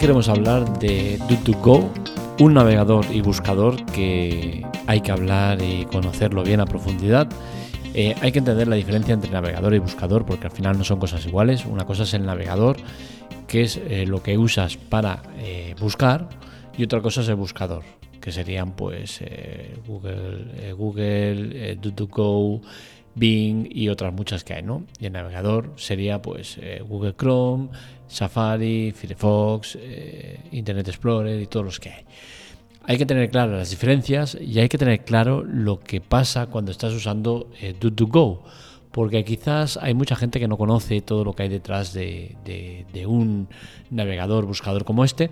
queremos hablar de DuckDuckGo, un navegador y buscador que hay que hablar y conocerlo bien a profundidad. Eh, hay que entender la diferencia entre navegador y buscador porque al final no son cosas iguales. Una cosa es el navegador, que es eh, lo que usas para eh, buscar, y otra cosa es el buscador, que serían pues Google, Google DuckDuckGo, Bing y otras muchas que hay, ¿no? Y el navegador sería pues Google Chrome, Safari, Firefox, Internet Explorer y todos los que hay hay que tener claras las diferencias y hay que tener claro lo que pasa cuando estás usando eh, Do2Go, porque quizás hay mucha gente que no conoce todo lo que hay detrás de, un navegador, buscador como este,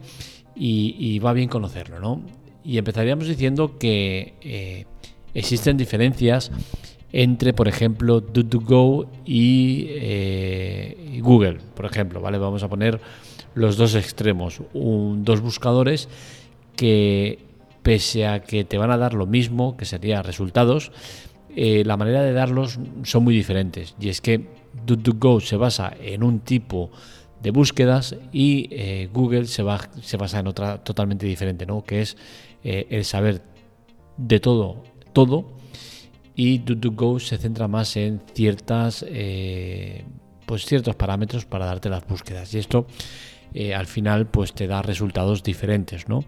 y, va bien conocerlo, ¿no? Y empezaríamos diciendo que eh, existen diferencias entre, por ejemplo, Do2Go y, eh, y, Google, por ejemplo, ¿vale? Vamos a poner los dos extremos, dos buscadores que pese a que te van a dar lo mismo, que sería resultados, eh, la manera de darlos son muy diferentes. Y es que DuckDuckGo se basa en un tipo de búsquedas y eh, Google se, se, basa en otra totalmente diferente, ¿no? que es eh, el saber de todo, todo, y DuckDuckGo se centra más en ciertas, pues ciertos parámetros para darte las búsquedas. Y esto al final pues te da resultados diferentes. ¿no?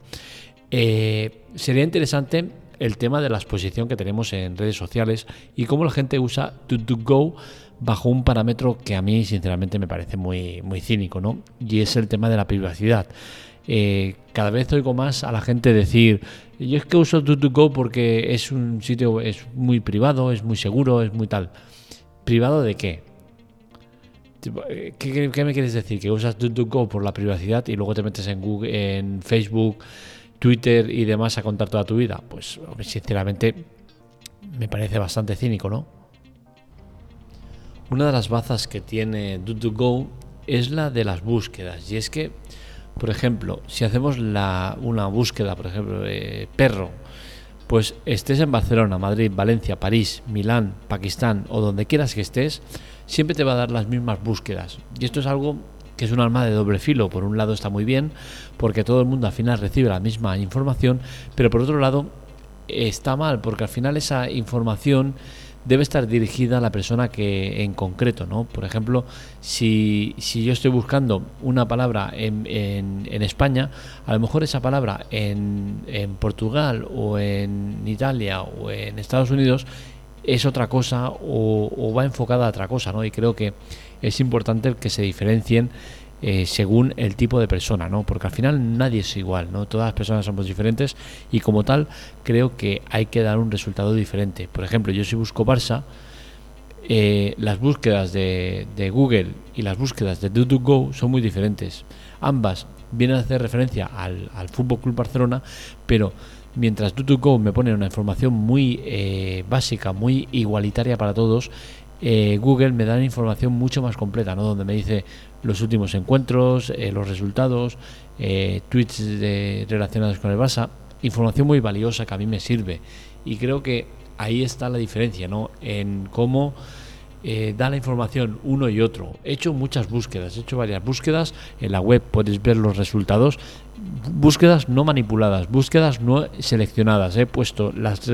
Eh, sería interesante el tema de la exposición que tenemos en redes sociales y cómo la gente usa DuckDuckGo bajo un parámetro que a mí sinceramente me parece muy, muy cínico, ¿no? Y es el tema de la privacidad. Eh, cada vez oigo más a la gente decir, yo es que uso DuckDuckGo porque es un sitio es muy privado, es muy seguro, es muy tal. ¿Privado de qué? Eh, ¿Qué, me quieres decir? ¿Que usas DuckDuckGo por la privacidad y luego te metes en Google, en Facebook Twitter y demás a contar toda tu vida? Pues sinceramente me parece bastante cínico, ¿no? Una de las bazas que tiene DuckDuckGo es la de las búsquedas. Y es que, por ejemplo, si hacemos la, una búsqueda, por ejemplo, de perro, pues estés en Barcelona, Madrid, Valencia, París, Milán, Pakistán o donde quieras que estés, siempre te va a dar las mismas búsquedas. Y esto es algo que es un arma de doble filo. Por un lado está muy bien, porque todo el mundo al final recibe la misma información, pero por otro lado está mal, porque al final esa información debe estar dirigida a la persona que en concreto, ¿no? Por ejemplo, si, si yo estoy buscando una palabra en, en, España, a lo mejor esa palabra en, en Portugal o en Italia o en Estados Unidos es otra cosa o, o, va enfocada a otra cosa, ¿no? Y creo que es importante que se diferencien eh, según el tipo de persona, ¿no? Porque al final nadie es igual, ¿no? Todas las personas somos diferentes y como tal creo que hay que dar un resultado diferente. Por ejemplo, yo si busco Barça, eh, las búsquedas de, Google y las búsquedas de DuckDuckGo son muy diferentes. Ambas vienen a hacer referencia al, al Fútbol Club Barcelona, pero mientras DuckDuckGo me pone una información muy eh, básica, muy igualitaria para todos, eh, Google me da una información mucho más completa, ¿no? donde me dice los últimos encuentros, eh, los resultados, eh, tweets relacionados con el Barça, información muy valiosa que a mí me sirve. Y creo que ahí está la diferencia, ¿no? En cómo da la información uno y otro. He hecho muchas búsquedas, he hecho varias búsquedas. En la web puedes ver los resultados. Búsquedas no manipuladas, búsquedas no seleccionadas. He puesto las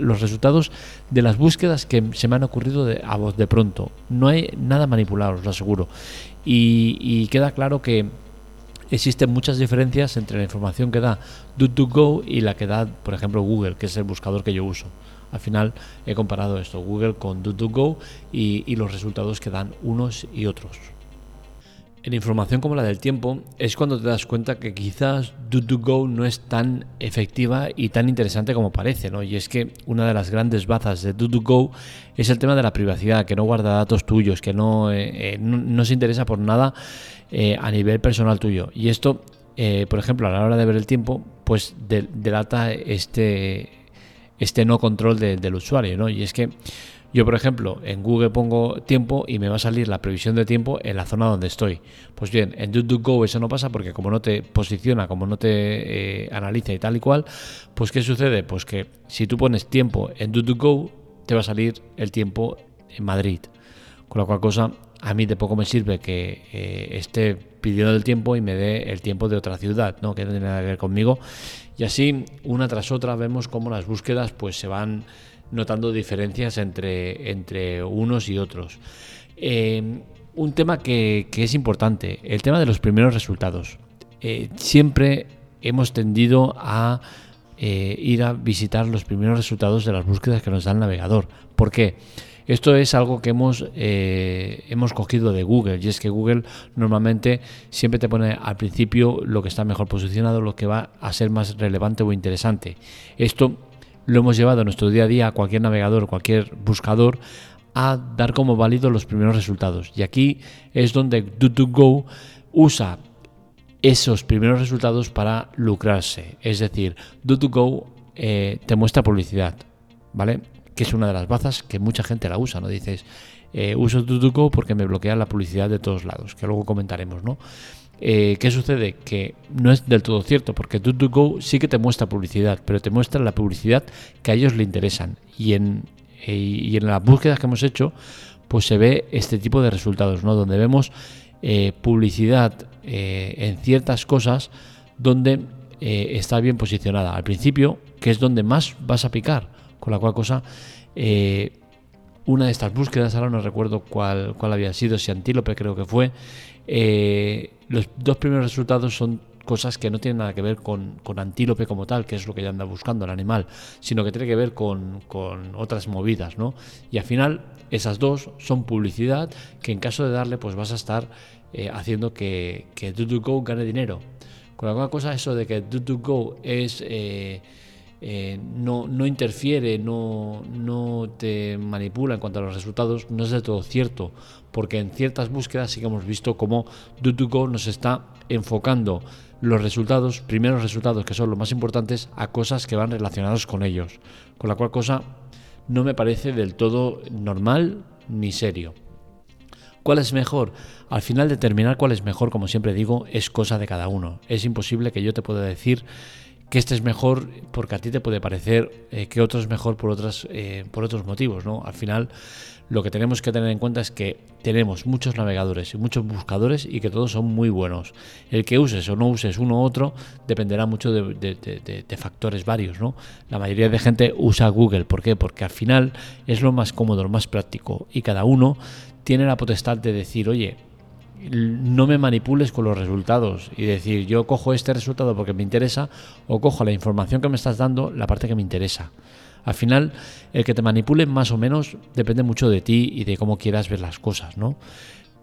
los resultados de las búsquedas que se me han ocurrido de, a voz de pronto. No hay nada manipulado, os lo aseguro. Y, queda claro que existen muchas diferencias entre la información que da DuckDuckGo y la que da, por ejemplo, Google, que es el buscador que yo uso. Al final he comparado esto, Google con DuckDuckGo y, y los resultados que dan unos y otros. En información como la del tiempo es cuando te das cuenta que quizás DuckDuckGo no es tan efectiva y tan interesante como parece, ¿no? Y es que una de las grandes bazas de DuckDuckGo es el tema de la privacidad, que no guarda datos tuyos, que no, eh, eh, no, se interesa por nada eh, a nivel personal tuyo. Y esto, por ejemplo, a la hora de ver el tiempo, pues delata este, este no control del usuario, ¿no? Y es que yo, por ejemplo, en Google pongo tiempo y me va a salir la previsión de tiempo en la zona donde estoy. Pues bien, en DuckDuckGo eso no pasa porque como no te posiciona, como no te eh, analiza y tal y cual, pues ¿qué sucede? Pues que si tú pones tiempo en DuckDuckGo, te va a salir el tiempo en Madrid. Con la cual cosa a mí de poco me sirve que eh, esté pidiendo el tiempo y me dé el tiempo de otra ciudad, ¿no? que no tiene nada que ver conmigo. Y así, una tras otra, vemos cómo las búsquedas pues, se van notando diferencias entre, entre unos y otros. Eh, un tema que, es importante, el tema de los primeros resultados. Eh, siempre hemos tendido a eh, ir a visitar los primeros resultados de las búsquedas que nos da el navegador. ¿Por qué? Esto es algo que hemos, eh, hemos cogido de Google y es que Google normalmente siempre te pone al principio lo que está mejor posicionado, lo que va a ser más relevante o interesante. Esto lo hemos llevado a nuestro día a día a cualquier navegador, cualquier buscador a dar como válido los primeros resultados. Y aquí es donde Do2Go usa esos primeros resultados para lucrarse. Es decir, Do2Go eh, te muestra publicidad, ¿vale? Que es una de las bazas que mucha gente la usa, ¿no? Dices, eh, uso Do2Go porque me bloquea la publicidad de todos lados, que luego comentaremos, ¿no? Eh, ¿Qué sucede? Que no es del todo cierto, porque Do2Go sí que te muestra publicidad, pero te muestra la publicidad que a ellos le interesan. Y en, y en las búsquedas que hemos hecho, pues se ve este tipo de resultados, ¿no? Donde vemos publicidad eh, en ciertas cosas donde eh, está bien posicionada. Al principio, que es donde más vas a picar, con la cual cosa, eh, una de estas búsquedas, ahora no recuerdo cuál, cuál había sido, si antílope creo que fue, los dos primeros resultados son cosas que no tienen nada que ver con, con, antílope como tal, que es lo que ya anda buscando el animal, sino que tiene que ver con, con, otras movidas, ¿no? Y al final, esas dos son publicidad que en caso de darle, pues vas a estar eh, haciendo que, que Do2Go gane dinero. Con alguna cosa, eso de que Do2Go es, eh, eh, no, no, interfiere, no, no te manipula en cuanto a los resultados, no es de todo cierto, porque en ciertas búsquedas sí que hemos visto cómo Do2Go nos está enfocando los resultados, primeros resultados que son los más importantes, a cosas que van relacionados con ellos. Con la cual cosa no me parece del todo normal ni serio. ¿Cuál es mejor? Al final determinar cuál es mejor, como siempre digo, es cosa de cada uno. Es imposible que yo te pueda decir que este es mejor porque a ti te puede parecer eh, que otro es mejor por, otras, eh, por otros motivos. ¿no? Al final lo que tenemos que tener en cuenta es que tenemos muchos navegadores y muchos buscadores y que todos son muy buenos. El que uses o no uses uno u otro dependerá mucho de, factores varios. ¿no? La mayoría de gente usa Google. ¿Por qué? Porque al final es lo más cómodo, lo más práctico y cada uno tiene la potestad de decir, oye, no me manipules con los resultados y decir, yo cojo este resultado porque me interesa o cojo la información que me estás dando, la parte que me interesa. Al final, el que te manipule más o menos depende mucho de ti y de cómo quieras ver las cosas, ¿no?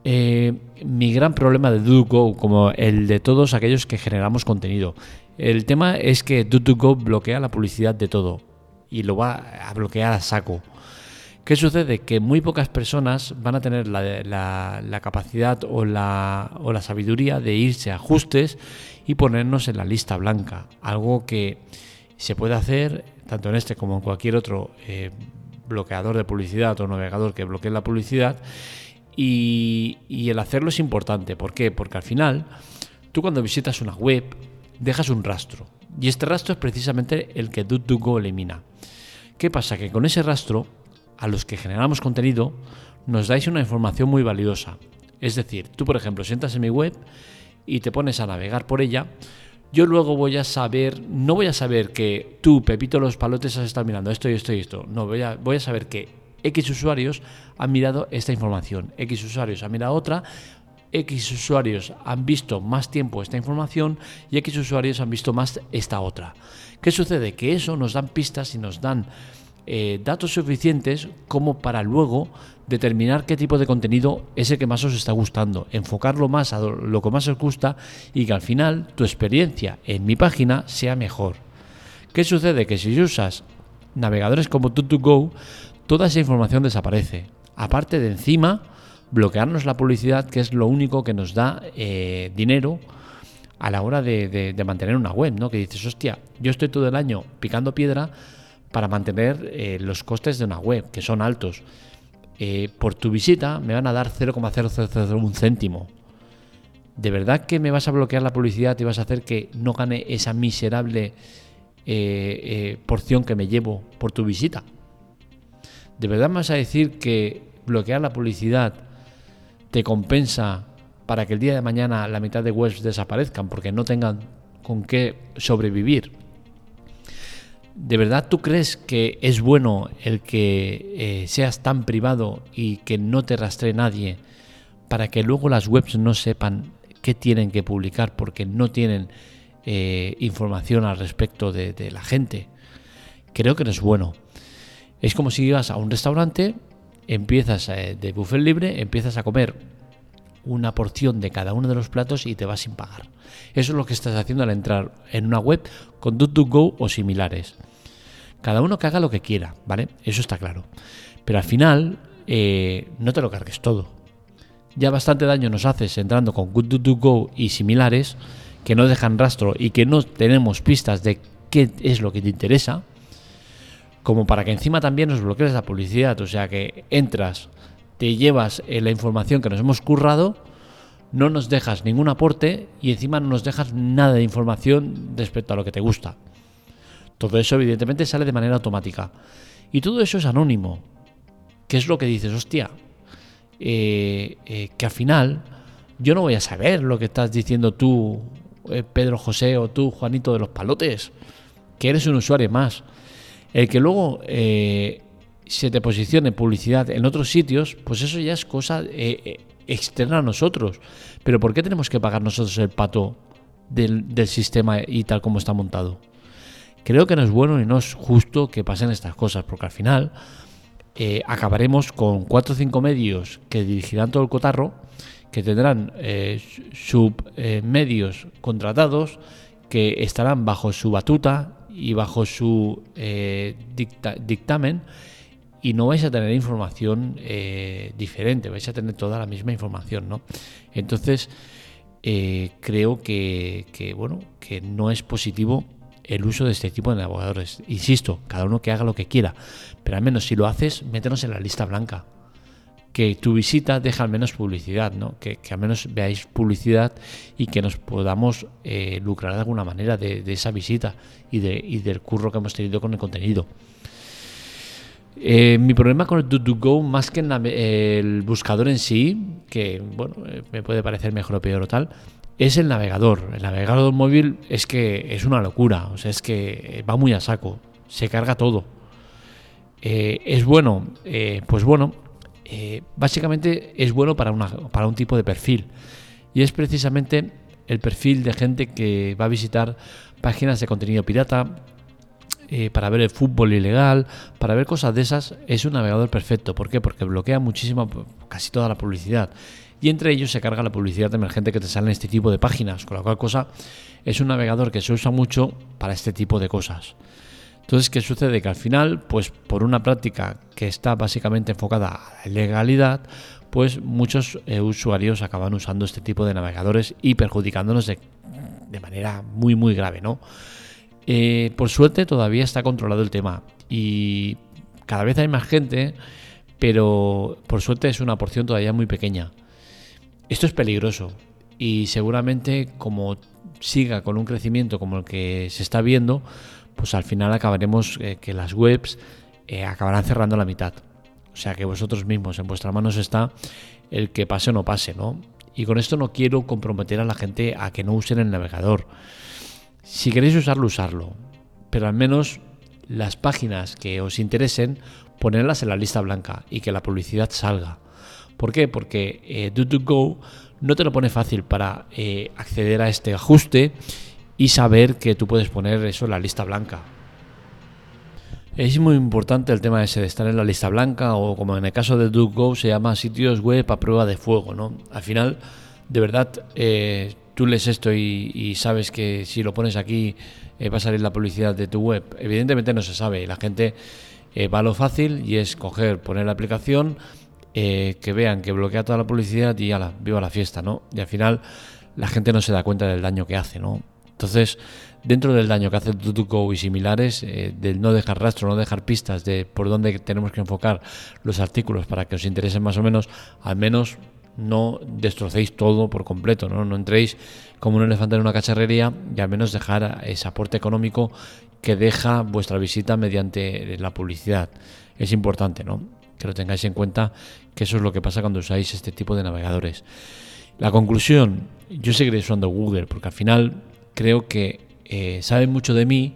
Eh, mi gran problema de Do2Go, como el de todos aquellos que generamos contenido, el tema es que Do2Go bloquea la publicidad de todo y lo va a bloquear a saco. ¿Qué sucede? Que muy pocas personas van a tener la, capacidad o la, sabiduría de irse a ajustes y ponernos en la lista blanca. Algo que se puede hacer tanto en este como en cualquier otro eh, bloqueador de publicidad o navegador que bloquee la publicidad. Y, y el hacerlo es importante. ¿Por qué? Porque al final, tú cuando visitas una web, dejas un rastro. Y este rastro es precisamente el que DuckDuckGo elimina. ¿Qué pasa? Que con ese rastro a los que generamos contenido nos dais una información muy valiosa. Es decir, tú por ejemplo sientas en mi web y te pones a navegar por ella, yo luego voy a saber, no voy a saber que tú, Pepito Los Palotes, has estado mirando esto y esto y esto. No, voy a, voy a saber que X usuarios han mirado esta información, X usuarios han mirado otra, X usuarios han visto más tiempo esta información y X usuarios han visto más esta otra. ¿Qué sucede? Que eso nos dan pistas y nos dan eh, datos suficientes como para luego determinar qué tipo de contenido es el que más os está gustando, enfocarlo más a lo que más os gusta y que al final tu experiencia en mi página sea mejor. ¿Qué sucede? Que si usas navegadores como Tut2Go, toda esa información desaparece. Aparte de encima, bloquearnos la publicidad, que es lo único que nos da eh, dinero a la hora de, de, mantener una web, ¿no? Que dices, hostia, yo estoy todo el año picando piedra para mantener eh, los costes de una web, que son altos. Eh, por tu visita me van a dar 0,0001 céntimo. ¿De verdad que me vas a bloquear la publicidad y vas a hacer que no gane esa miserable eh, porción que me llevo por tu visita? ¿De verdad me vas a decir que bloquear la publicidad te compensa para que el día de mañana la mitad de webs desaparezcan porque no tengan con qué sobrevivir. ¿De verdad tú crees que es bueno el que eh, seas tan privado y que no te rastree nadie para que luego las webs no sepan qué tienen que publicar porque no tienen eh, información al respecto de, la gente? Creo que no es bueno. Es como si ibas a un restaurante, empiezas eh, de buffet libre, empiezas a comer una porción de cada uno de los platos y te vas sin pagar. Eso es lo que estás haciendo al entrar en una web con DuckDuckGo o similares. Cada uno que haga lo que quiera, ¿vale? Eso está claro. Pero al final, eh, no te lo cargues todo. Ya bastante daño nos haces entrando con Go y similares que no dejan rastro y que no tenemos pistas de qué es lo que te interesa, como para que encima también nos bloquees la publicidad. O sea que entras, te llevas eh, la información que nos hemos currado, no nos dejas ningún aporte y encima no nos dejas nada de información respecto a lo que te gusta. Todo eso evidentemente sale de manera automática. Y todo eso es anónimo. ¿Qué es lo que dices? Hostia, eh, eh, que al final yo no voy a saber lo que estás diciendo tú, Pedro José, o tú, Juanito de los Palotes, que eres un usuario más. El que luego se te posicione publicidad en otros sitios, pues eso ya es cosa externa a nosotros. Pero ¿por qué tenemos que pagar nosotros el pato del, sistema y tal como está montado? Creo que no es bueno y no es justo que pasen estas cosas, porque al final eh, acabaremos con cuatro o cinco medios que dirigirán todo el cotarro, que tendrán eh, submedios contratados, que estarán bajo su batuta y bajo su eh, dictamen y no vais a tener información eh, diferente, vais a tener toda la misma información, ¿no? Entonces, eh, creo que, bueno, que no es positivo el uso de este tipo de navegadores. Insisto, cada uno que haga lo que quiera, pero al menos si lo haces, métenos en la lista blanca. Que tu visita deja al menos publicidad, ¿no? Que, al menos veáis publicidad y que nos podamos eh, lucrar de alguna manera de, esa visita y, de, y del curro que hemos tenido con el contenido. Eh, mi problema con el DuckDuckGo, más que el buscador en sí, que bueno, eh, me puede parecer mejor o peor o tal, es el navegador. El navegador móvil es que es una locura, o sea, es que va muy a saco, se carga todo. Eh, es bueno, pues bueno, básicamente es bueno para, una, para un tipo de perfil. Y es precisamente el perfil de gente que va a visitar páginas de contenido pirata, eh, para ver el fútbol ilegal, para ver cosas de esas, es un navegador perfecto. ¿Por qué? Porque bloquea muchísimo, casi toda la publicidad. Y entre ellos se carga la publicidad emergente que te sale en este tipo de páginas, con la cual cosa es un navegador que se usa mucho para este tipo de cosas. Entonces, ¿qué sucede? Que al final, pues por una práctica que está básicamente enfocada a la ilegalidad, pues muchos eh, usuarios acaban usando este tipo de navegadores y perjudicándonos de manera muy, muy grave, ¿no? Eh, por suerte todavía está controlado el tema y cada vez hay más gente, pero por suerte es una porción todavía muy pequeña. Esto es peligroso y seguramente como siga con un crecimiento como el que se está viendo, pues al final acabaremos eh, que las webs eh, acabarán cerrando la mitad. O sea que vosotros mismos, en vuestras manos está el que pase o no pase, ¿no? Y con esto no quiero comprometer a la gente a que no usen el navegador. Si queréis usarlo, usarlo. Pero al menos las páginas que os interesen, ponerlas en la lista blanca y que la publicidad salga. ¿Por qué? Porque eh, Do2Go no te lo pone fácil para eh, acceder a este ajuste y saber que tú puedes poner eso en la lista blanca. Es muy importante el tema ese de estar en la lista blanca o como en el caso de DuckGo se llama sitios web a prueba de fuego, ¿no? Al final, de verdad, eh, tú lees esto y, sabes que si lo pones aquí eh, va a salir la publicidad de tu web. Evidentemente no se sabe. La gente eh, va a lo fácil y es coger, poner la aplicación, eh, que vean que bloquea toda la publicidad y la viva la fiesta, ¿no? Y al final la gente no se da cuenta del daño que hace, ¿no? Entonces, dentro del daño que hace Tutuco y similares, del no dejar rastro, no dejar pistas de por dónde tenemos que enfocar los artículos para que os interesen más o menos, al menos no destrocéis todo por completo, ¿no? no entréis como un elefante en una cacharrería y al menos dejar ese aporte económico que deja vuestra visita mediante la publicidad. Es importante, ¿no? que lo tengáis en cuenta, que eso es lo que pasa cuando usáis este tipo de navegadores. La conclusión, yo seguiré usando Google porque al final creo que eh, saben mucho de mí,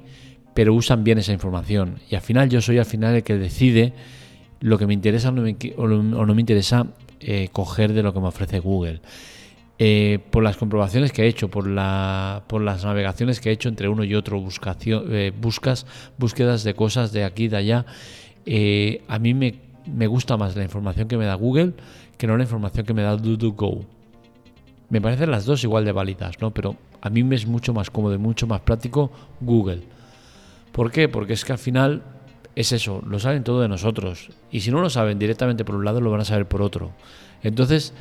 pero usan bien esa información. Y al final yo soy al final el que decide lo que me interesa o no me, interesa eh, coger de lo que me ofrece Google. Eh, por las comprobaciones que he hecho, por, la, por las navegaciones que he hecho entre uno y otro, buscación, eh, buscas, búsquedas de cosas de aquí y de allá, a mí me, me, gusta más la información que me da Google que no la información que me da DuduGo. Me parecen las dos igual de válidas, ¿no? Pero a mí me es mucho más cómodo y mucho más práctico Google. ¿Por qué? Porque es que al final es eso, lo saben todo de nosotros. Y si no lo saben directamente por un lado, lo van a saber por otro. Entonces,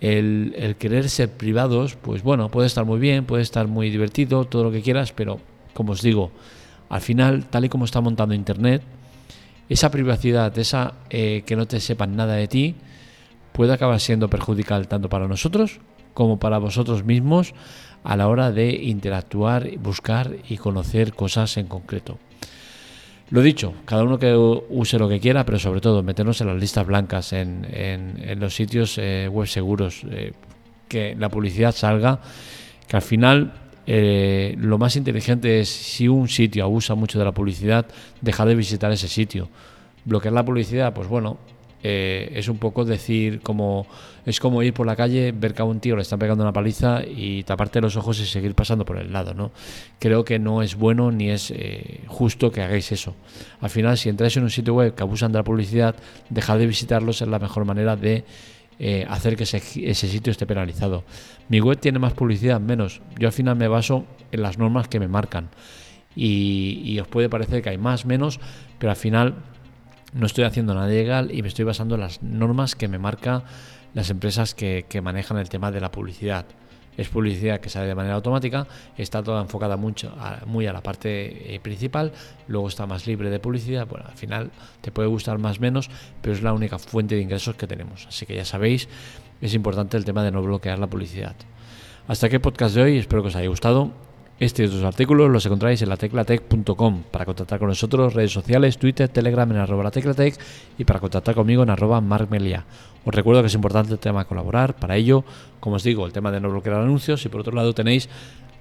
el, querer ser privados, pues bueno, puede estar muy bien, puede estar muy divertido, todo lo que quieras, pero como os digo, al final, tal y como está montando Internet, esa privacidad, esa eh, que no te sepan nada de ti, puede acabar siendo perjudicial tanto para nosotros como para vosotros mismos a la hora de interactuar, buscar y conocer cosas en concreto. Lo dicho, cada uno que use lo que quiera, pero sobre todo meternos en las listas blancas, en, en, los sitios eh, web seguros, eh, que la publicidad salga, que al final eh, lo más inteligente es si un sitio abusa mucho de la publicidad, dejar de visitar ese sitio. Bloquear la publicidad, pues bueno, eh, es un poco decir como es como ir por la calle, ver que a un tío le están pegando una paliza y taparte los ojos y seguir pasando por el lado, ¿no? Creo que no es bueno ni es eh, justo que hagáis eso. Al final, si entráis en un sitio web que abusan de la publicidad, dejar de visitarlos es la mejor manera de eh, hacer que ese, sitio esté penalizado. Mi web tiene más publicidad, menos. Yo al final me baso en las normas que me marcan. Y, y os puede parecer que hay más, menos, pero al final no estoy haciendo nada ilegal y me estoy basando en las normas que me marcan las empresas que, manejan el tema de la publicidad. Es publicidad que sale de manera automática, está toda enfocada mucho muy a la parte eh, principal, luego está más libre de publicidad, bueno, al final te puede gustar más o menos, pero es la única fuente de ingresos que tenemos. Así que ya sabéis, es importante el tema de no bloquear la publicidad. Hasta aquí el podcast de hoy, espero que os haya gustado. Este y otros artículos los encontráis en la teclatec.com. Para contactar con nosotros, redes sociales, Twitter, Telegram en arroba la teclatec y para contactar conmigo en arroba markmelia. Os recuerdo que es importante el tema de colaborar. Para ello, como os digo, el tema de no bloquear anuncios y por otro lado tenéis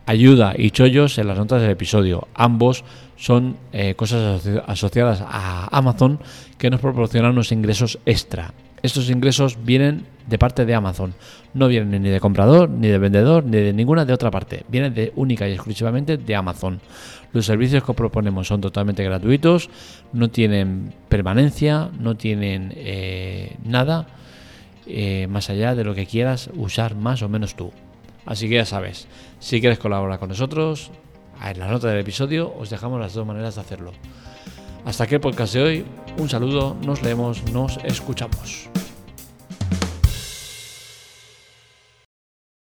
ayuda y chollos en las notas del episodio. Ambos son eh, cosas asociadas a Amazon que nos proporcionan unos ingresos extra. Estos ingresos vienen de parte de Amazon. No vienen ni de comprador, ni de vendedor, ni de ninguna de otra parte. Vienen de única y exclusivamente de Amazon. Los servicios que proponemos son totalmente gratuitos, no tienen permanencia, no tienen eh, nada eh, más allá de lo que quieras usar más o menos tú. Así que ya sabes, si quieres colaborar con nosotros, en la nota del episodio os dejamos las dos maneras de hacerlo. Hasta aquí el podcast de hoy. Un saludo, nos leemos, nos escuchamos.